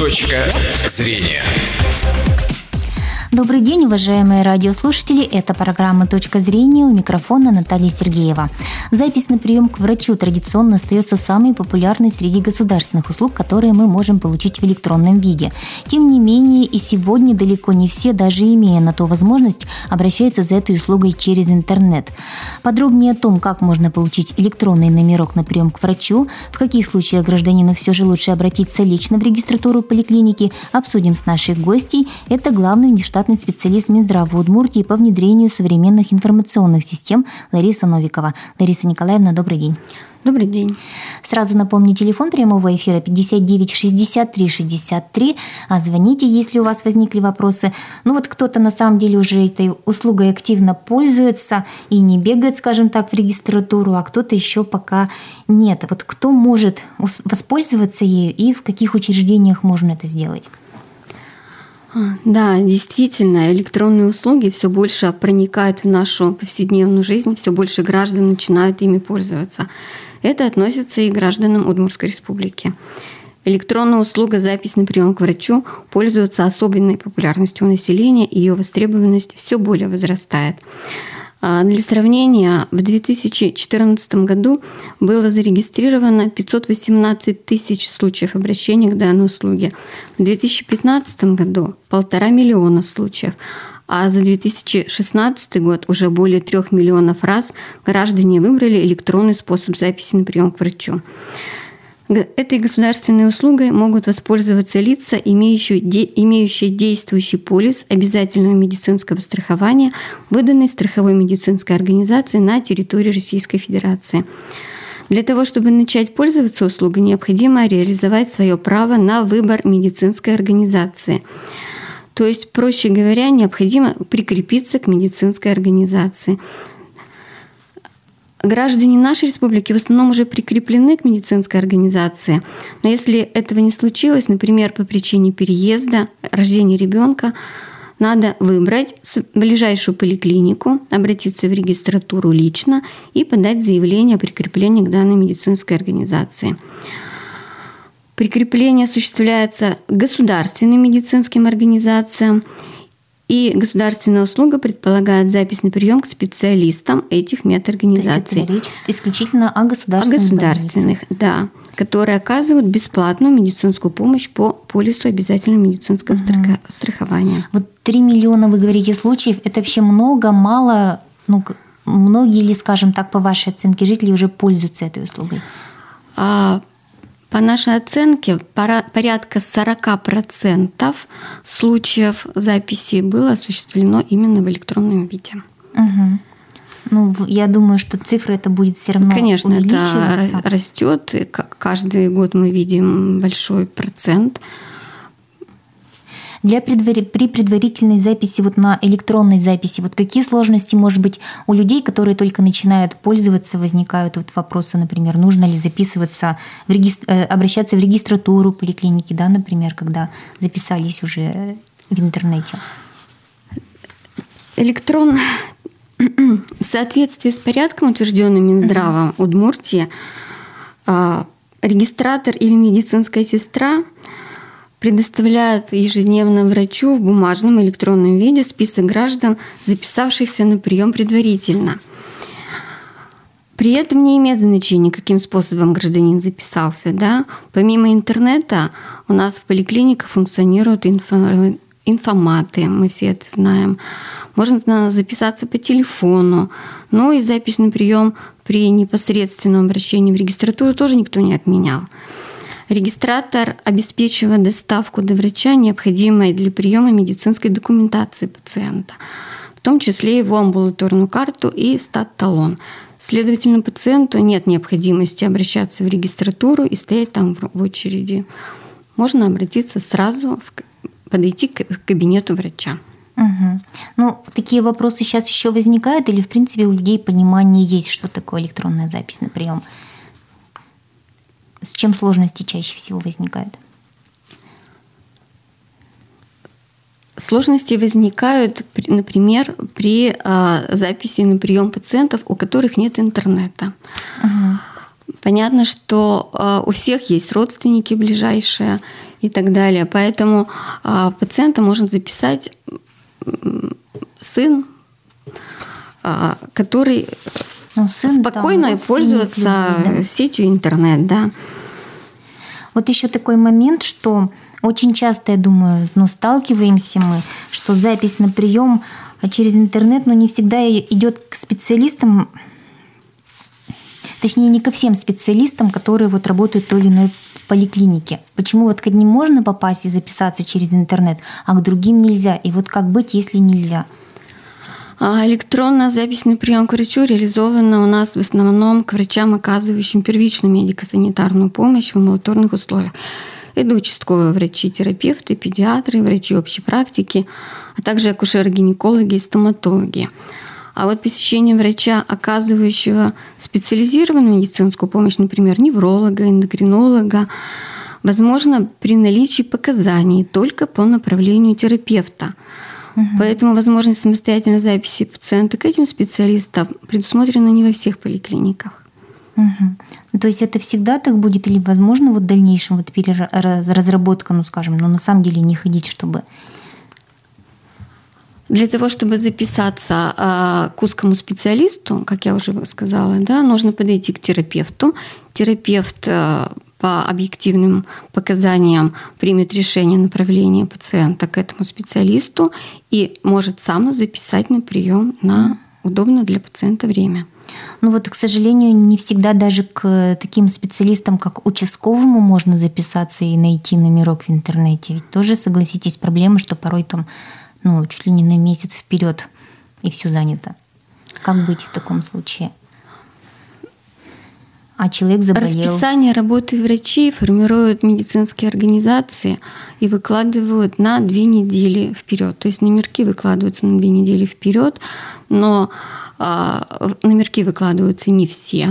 Точка зрения. Добрый день, уважаемые радиослушатели. Это программа «Точка зрения» у микрофона Наталья Сергеева. Запись на прием к врачу традиционно остается самой популярной среди государственных услуг, которые мы можем получить в электронном виде. Тем не менее, и сегодня далеко не все, даже имея на то возможность, обращаются за этой услугой через интернет. Подробнее о том, как можно получить электронный номерок на прием к врачу, в каких случаях гражданину все же лучше обратиться лично в регистратуру поликлиники, обсудим с нашей гостей. Это главный внештатный штатный специалист Минздрава Удмуртии по внедрению современных информационных систем Лариса Новикова. Лариса Николаевна, добрый день. Добрый день. Сразу напомню, телефон прямого эфира 59 63 63. А звоните, если у вас возникли вопросы. Ну вот кто-то на самом деле уже этой услугой активно пользуется и не бегает, скажем так, в регистратуру, а кто-то еще пока нет. Вот кто может воспользоваться ею и в каких учреждениях можно это сделать? Да, действительно, электронные услуги все больше проникают в нашу повседневную жизнь, все больше граждан начинают ими пользоваться. Это относится и к гражданам Удмуртской республики. Электронная услуга «Запись на прием к врачу» пользуется особенной популярностью у населения, ее востребованность все более возрастает. А, для сравнения, в 2014 году было зарегистрировано 518 тысяч случаев обращения к данной услуге. В 2015 году полтора миллиона случаев, а за 2016 год уже более трех миллионов раз граждане выбрали электронный способ записи на прием к врачу. Этой государственной услугой могут воспользоваться лица, имеющие, де, имеющие действующий полис обязательного медицинского страхования, выданный страховой медицинской организацией на территории Российской Федерации. Для того, чтобы начать пользоваться услугой, необходимо реализовать свое право на выбор медицинской организации. То есть, проще говоря, необходимо прикрепиться к медицинской организации. Граждане нашей республики в основном уже прикреплены к медицинской организации. Но если этого не случилось, например, по причине переезда, рождения ребенка, надо выбрать ближайшую поликлинику, обратиться в регистратуру лично и подать заявление о прикреплении к данной медицинской организации. Прикрепление осуществляется государственным медицинским организациям и государственная услуга предполагает запись на прием к специалистам этих медорганизаций. То есть это речь исключительно о государственных. О государственных, больницах. да, которые оказывают бесплатную медицинскую помощь по полису обязательного медицинского угу. страхования. Вот 3 миллиона, вы говорите, случаев, это вообще много, мало, ну, многие ли, скажем так, по вашей оценке, жители уже пользуются этой услугой? А, по нашей оценке, порядка 40% случаев записи было осуществлено именно в электронном виде. Угу. Ну, я думаю, что цифра это будет все равно Конечно, это растет. Каждый год мы видим большой процент для предвари... при предварительной записи, вот на электронной записи, вот какие сложности, может быть, у людей, которые только начинают пользоваться, возникают вот вопросы, например, нужно ли записываться, в реги... Э, обращаться в регистратуру поликлиники, да, например, когда записались уже в интернете? Электрон в соответствии с порядком, утвержденным Минздравом Удмуртии, а, регистратор или медицинская сестра – предоставляет ежедневно врачу в бумажном электронном виде список граждан, записавшихся на прием предварительно. При этом не имеет значения, каким способом гражданин записался. Да? Помимо интернета у нас в поликлиниках функционируют инфо инфоматы, мы все это знаем. Можно записаться по телефону. Ну и запись на прием при непосредственном обращении в регистратуру тоже никто не отменял. Регистратор обеспечивает доставку до врача, необходимой для приема медицинской документации пациента, в том числе его амбулаторную карту и стат-талон. Следовательно, пациенту нет необходимости обращаться в регистратуру и стоять там в очереди. Можно обратиться сразу, подойти к кабинету врача. Угу. Ну, такие вопросы сейчас еще возникают, или в принципе у людей понимание есть, что такое электронная запись на прием? С чем сложности чаще всего возникают? Сложности возникают, например, при а, записи на прием пациентов, у которых нет интернета. Угу. Понятно, что э, у всех есть родственники ближайшие и так далее. Поэтому э, пациента может записать сын, который ну, сын, спокойно там, пользуется да. сетью интернет, да. Вот еще такой момент, что очень часто, я думаю, ну, сталкиваемся мы, что запись на прием через интернет, ну, не всегда идет к специалистам, точнее, не ко всем специалистам, которые вот работают в той или иной поликлинике. Почему вот к одним можно попасть и записаться через интернет, а к другим нельзя? И вот как быть, если нельзя? А электронная запись на прием к врачу реализована у нас в основном к врачам, оказывающим первичную медико-санитарную помощь в амбулаторных условиях. Это участковые врачи, терапевты, педиатры, врачи общей практики, а также акушеры-гинекологи и стоматологи. А вот посещение врача, оказывающего специализированную медицинскую помощь, например, невролога, эндокринолога, возможно при наличии показаний только по направлению терапевта. Угу. Поэтому возможность самостоятельной записи пациента к этим специалистам предусмотрена не во всех поликлиниках. Угу. То есть это всегда так будет или возможно вот в дальнейшем вот разработка, ну скажем, но на самом деле не ходить, чтобы для того, чтобы записаться а, к узкому специалисту, как я уже сказала, да, нужно подойти к терапевту. Терапевт а, по объективным показаниям примет решение направления пациента к этому специалисту и может сам записать на прием на удобное для пациента время. Ну вот, к сожалению, не всегда даже к таким специалистам, как участковому, можно записаться и найти номерок в интернете. Ведь тоже, согласитесь, проблема, что порой там ну, чуть ли не на месяц вперед, и все занято. Как быть в таком случае? А человек заболел. Расписание работы врачей формируют медицинские организации и выкладывают на две недели вперед. То есть номерки выкладываются на две недели вперед, но а, номерки выкладываются не все.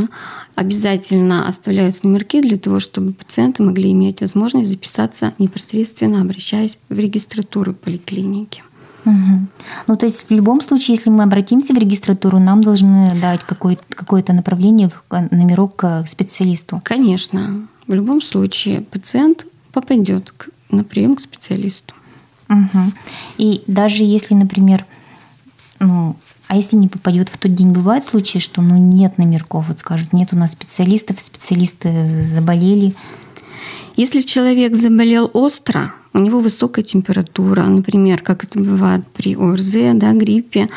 Обязательно оставляются номерки для того, чтобы пациенты могли иметь возможность записаться непосредственно, обращаясь в регистратуру поликлиники. Угу. Ну, то есть в любом случае, если мы обратимся в регистратуру, нам должны дать какое-то, какое-то направление, номерок к специалисту. Конечно. В любом случае пациент попадет к, на прием к специалисту. Угу. И даже если, например, ну, а если не попадет в тот день, бывают случаи, что ну, нет номерков, вот скажут, нет у нас специалистов, специалисты заболели. Если человек заболел остро, у него высокая температура, например, как это бывает при ОРЗ, да, гриппе,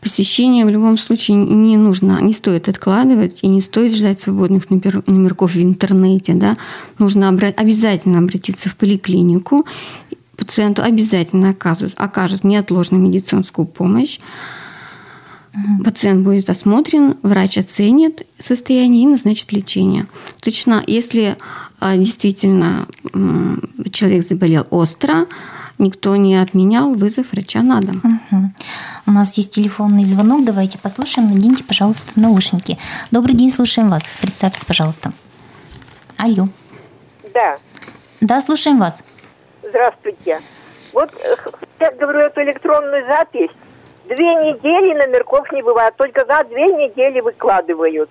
посещение в любом случае не нужно, не стоит откладывать и не стоит ждать свободных номерков в интернете. Да. Нужно обра- обязательно обратиться в поликлинику, пациенту обязательно окажут, окажут неотложную медицинскую помощь. Пациент будет осмотрен, врач оценит состояние и назначит лечение. Точно, если а, действительно человек заболел остро, никто не отменял вызов врача на дом. Угу. У нас есть телефонный звонок, давайте послушаем. Наденьте, пожалуйста, наушники. Добрый день, слушаем вас. Представьтесь, пожалуйста. Алло. Да. Да, слушаем вас. Здравствуйте. Вот э, я говорю эту электронную запись Две недели номерков не бывает, только за две недели выкладывают.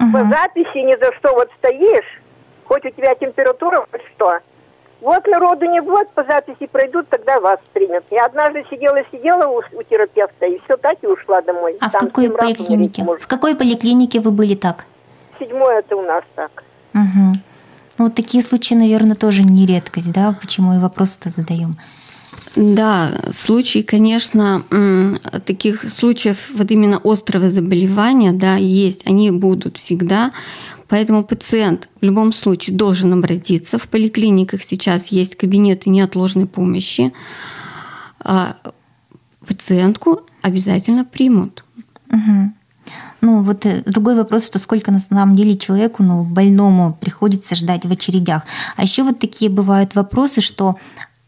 Угу. По записи ни за что вот стоишь, хоть у тебя температура, хоть что. Вот народу не будет, по записи пройдут, тогда вас примут. Я однажды сидела-сидела у, у терапевта, и все так и ушла домой. А Там в какой поликлинике? В какой поликлинике вы были так? Седьмой это у нас так. Угу. Ну, вот такие случаи, наверное, тоже не редкость, да? Почему и вопрос-то задаем? Да, случаи, конечно, таких случаев вот именно острого заболевания, да, есть, они будут всегда. Поэтому пациент в любом случае должен обратиться. В поликлиниках сейчас есть кабинеты неотложной помощи. А пациентку обязательно примут. Угу. Ну, вот э, другой вопрос, что сколько на самом деле человеку, ну, больному приходится ждать в очередях. А еще вот такие бывают вопросы, что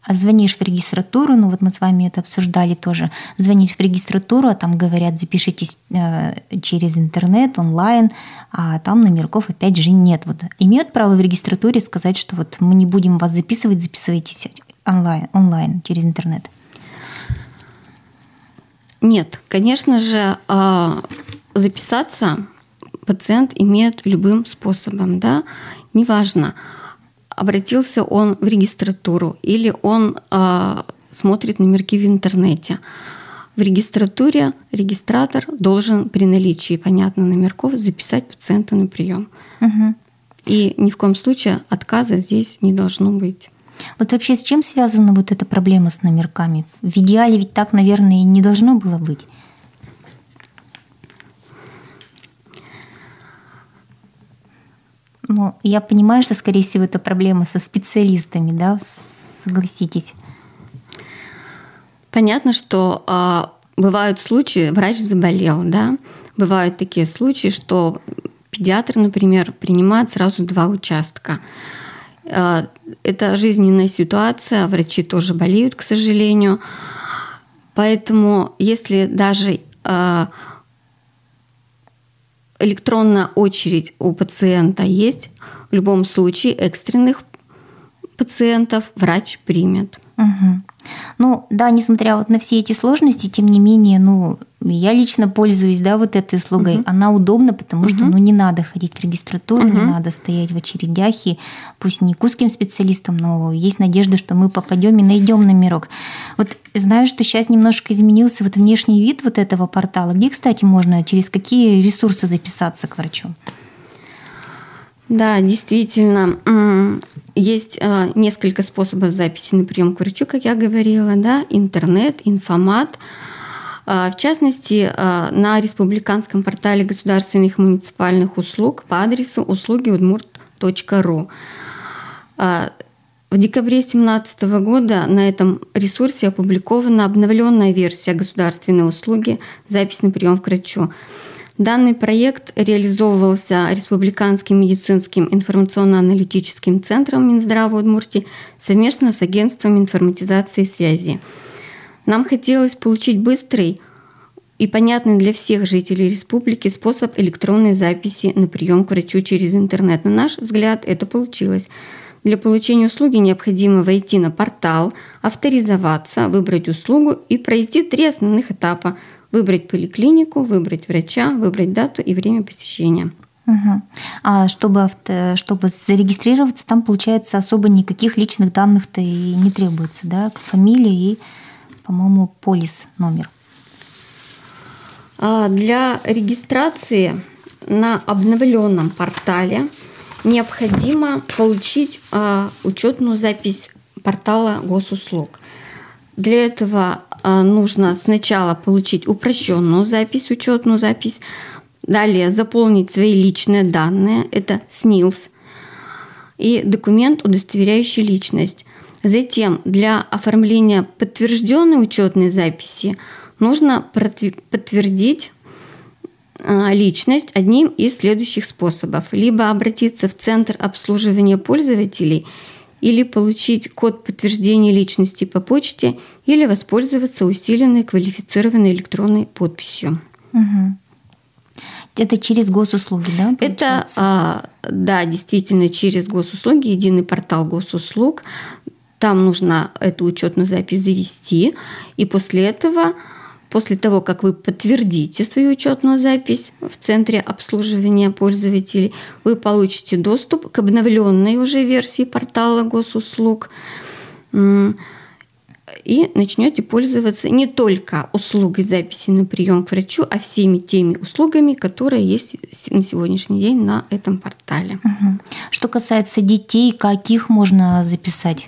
звонишь в регистратуру, ну вот мы с вами это обсуждали тоже, звонишь в регистратуру, а там говорят, запишитесь э, через интернет, онлайн, а там номерков опять же нет. Вот имеют право в регистратуре сказать, что вот мы не будем вас записывать, записывайтесь онлайн, онлайн через интернет? Нет, конечно же, а, записаться пациент имеет любым способом, да, неважно, обратился он в регистратуру или он э, смотрит номерки в интернете. В регистратуре регистратор должен при наличии, понятно, номерков записать пациента на прием. Угу. И ни в коем случае отказа здесь не должно быть. Вот вообще с чем связана вот эта проблема с номерками? В идеале ведь так, наверное, и не должно было быть. Ну, я понимаю, что, скорее всего, это проблема со специалистами, да, согласитесь. Понятно, что э, бывают случаи, врач заболел, да, бывают такие случаи, что педиатр, например, принимает сразу два участка. Э, это жизненная ситуация, врачи тоже болеют, к сожалению. Поэтому, если даже э, электронная очередь у пациента есть, в любом случае экстренных пациентов врач примет. Угу. Ну да, несмотря вот на все эти сложности, тем не менее, ну я лично пользуюсь, да, вот этой услугой. Угу. Она удобна, потому угу. что, ну не надо ходить в регистратуру, угу. не надо стоять в очередях и пусть не к узким специалистам, но есть надежда, что мы попадем и найдем номерок. Вот знаю, что сейчас немножко изменился вот внешний вид вот этого портала. Где, кстати, можно через какие ресурсы записаться к врачу? Да, действительно, есть э, несколько способов записи на прием к врачу, как я говорила, да, интернет, информат. Э, в частности, э, на республиканском портале государственных муниципальных услуг по адресу услуги.удмурт.ру. В декабре 2017 года на этом ресурсе опубликована обновленная версия государственной услуги «Запись на прием к врачу». Данный проект реализовывался Республиканским медицинским информационно-аналитическим центром Минздрава Удмуртии совместно с Агентством информатизации и связи. Нам хотелось получить быстрый и понятный для всех жителей республики способ электронной записи на прием к врачу через интернет. На наш взгляд, это получилось. Для получения услуги необходимо войти на портал, авторизоваться, выбрать услугу и пройти три основных этапа – выбрать поликлинику, выбрать врача, выбрать дату и время посещения. Угу. А чтобы, авто, чтобы зарегистрироваться, там, получается, особо никаких личных данных-то и не требуется, да? Фамилия и, по-моему, полис номер. А для регистрации на обновленном портале необходимо получить а, учетную запись портала госуслуг. Для этого нужно сначала получить упрощенную запись, учетную запись, далее заполнить свои личные данные, это СНИЛС, и документ, удостоверяющий личность. Затем для оформления подтвержденной учетной записи нужно подтвердить а, личность одним из следующих способов. Либо обратиться в Центр обслуживания пользователей – или получить код подтверждения личности по почте, или воспользоваться усиленной квалифицированной электронной подписью. Угу. Это через госуслуги, да? Получается? Это, а, да, действительно, через госуслуги, единый портал госуслуг. Там нужно эту учетную запись завести, и после этого После того, как вы подтвердите свою учетную запись в центре обслуживания пользователей, вы получите доступ к обновленной уже версии портала госуслуг и начнете пользоваться не только услугой записи на прием к врачу, а всеми теми услугами, которые есть на сегодняшний день на этом портале. Что касается детей, каких можно записать?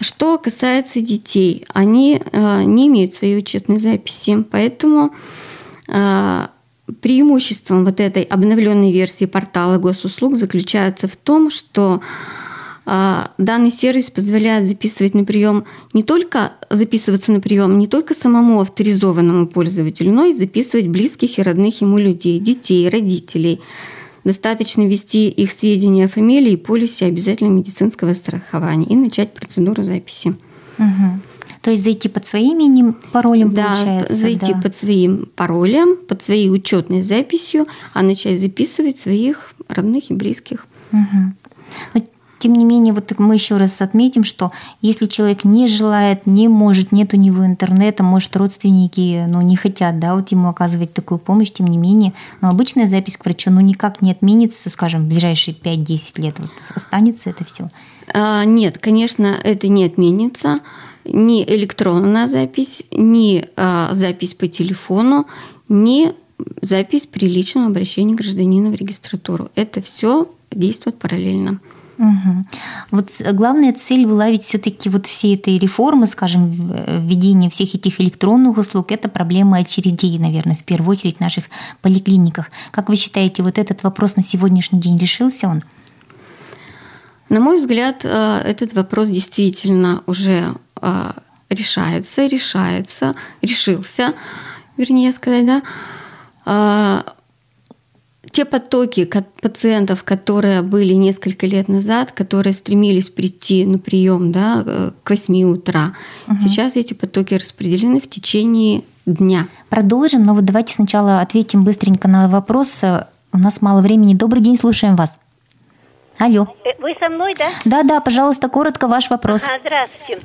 Что касается детей, они э, не имеют своей учетной записи, поэтому э, преимуществом вот этой обновленной версии портала госуслуг заключается в том, что данный сервис позволяет записывать на прием не только записываться на прием не только самому авторизованному пользователю, но и записывать близких и родных ему людей, детей, родителей Достаточно ввести их сведения о фамилии и полисе обязательного медицинского страхования и начать процедуру записи. Угу. То есть зайти под своим именем, паролем, да, получается? зайти да. под своим паролем, под своей учетной записью, а начать записывать своих родных и близких. Угу. Тем не менее, вот мы еще раз отметим, что если человек не желает, не может, нет у него интернета, может, родственники ну, не хотят да, вот ему оказывать такую помощь, тем не менее, но обычная запись к врачу ну, никак не отменится, скажем, в ближайшие 5-10 лет. Вот останется это все? А, нет, конечно, это не отменится ни электронная запись, ни а, запись по телефону, ни запись при личном обращении гражданина в регистратуру. Это все действует параллельно. Угу. Вот главная цель была ведь все-таки вот всей этой реформы, скажем, введения всех этих электронных услуг, это проблема очередей, наверное, в первую очередь в наших поликлиниках. Как вы считаете, вот этот вопрос на сегодняшний день решился он? На мой взгляд, э, этот вопрос действительно уже э, решается, решается, решился, вернее сказать, да. Те потоки пациентов, которые были несколько лет назад, которые стремились прийти на прием да, э, к 8 утра, угу. сейчас эти потоки распределены в течение дня. Продолжим, но вот давайте сначала ответим быстренько на вопрос. У нас мало времени. Добрый день, слушаем вас. Алло. Э, вы со мной, да? Да, да, пожалуйста, коротко ваш вопрос. А, здравствуйте.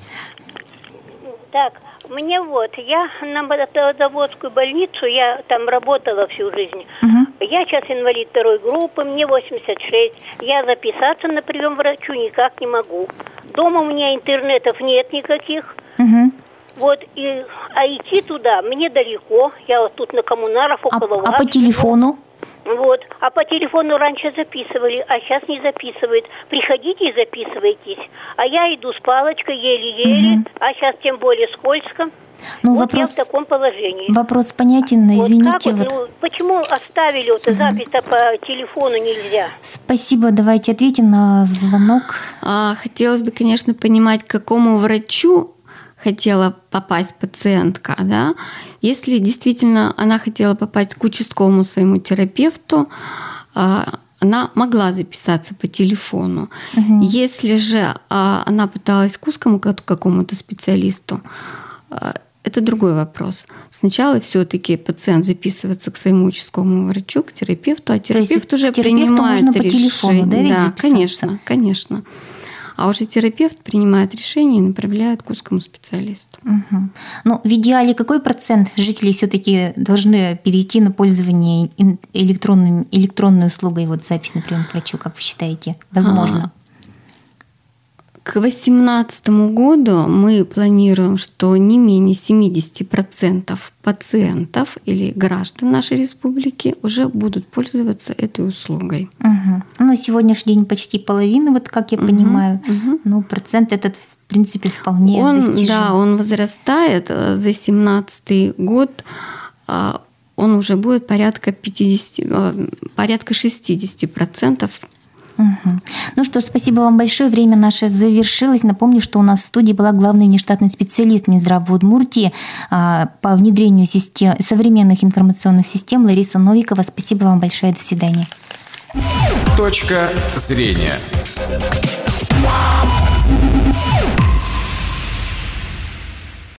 Так, мне вот, я на заводскую больницу, я там работала всю жизнь. Угу. Я сейчас инвалид второй группы, мне 86. Я записаться на прием врачу никак не могу. Дома у меня интернетов нет никаких. Угу. Вот, и, а идти туда мне далеко. Я вот тут на коммунаров а, около а, вас. А по телефону? Вот. А по телефону раньше записывали, а сейчас не записывают. Приходите и записывайтесь. А я иду с палочкой еле-еле, угу. а сейчас тем более скользко. Ну, вот вопрос, я в таком положении. Вопрос понятен, извините. Вот, вот. Ну, почему оставили вот угу. запись-то по телефону нельзя? Спасибо, давайте ответим на звонок. А, хотелось бы, конечно, понимать, к какому врачу хотела попасть пациентка, да, если действительно она хотела попасть к участковому своему терапевту, а, она могла записаться по телефону. Угу. Если же а, она пыталась к узкому какому-то специалисту, а, это другой вопрос. Сначала все-таки пациент записывается к своему участковому врачу, к терапевту, а терапевт уже принимает можно решение. по телефону, да, ведь да, конечно, конечно. А уже терапевт принимает решение и направляет к узкому специалисту. Угу. Ну, в идеале какой процент жителей все-таки должны перейти на пользование электронным, электронной услугой, вот запись на прием к врачу, как вы считаете, возможно? А, к 2018 году мы планируем, что не менее 70% пациентов или граждан нашей республики уже будут пользоваться этой услугой. Угу. Ну, сегодняшний день почти половина, вот как я угу, понимаю. Угу. Ну, процент этот в принципе вполне он, достижим. Да, он возрастает. За 2017 год а, он уже будет порядка 50, а, порядка 60 процентов Ну что ж, спасибо вам большое. Время наше завершилось. Напомню, что у нас в студии была главный внештатный специалист Минздрава Удмуртии а, по внедрению систем, современных информационных систем Лариса Новикова. Спасибо вам большое. До свидания. Точка зрения.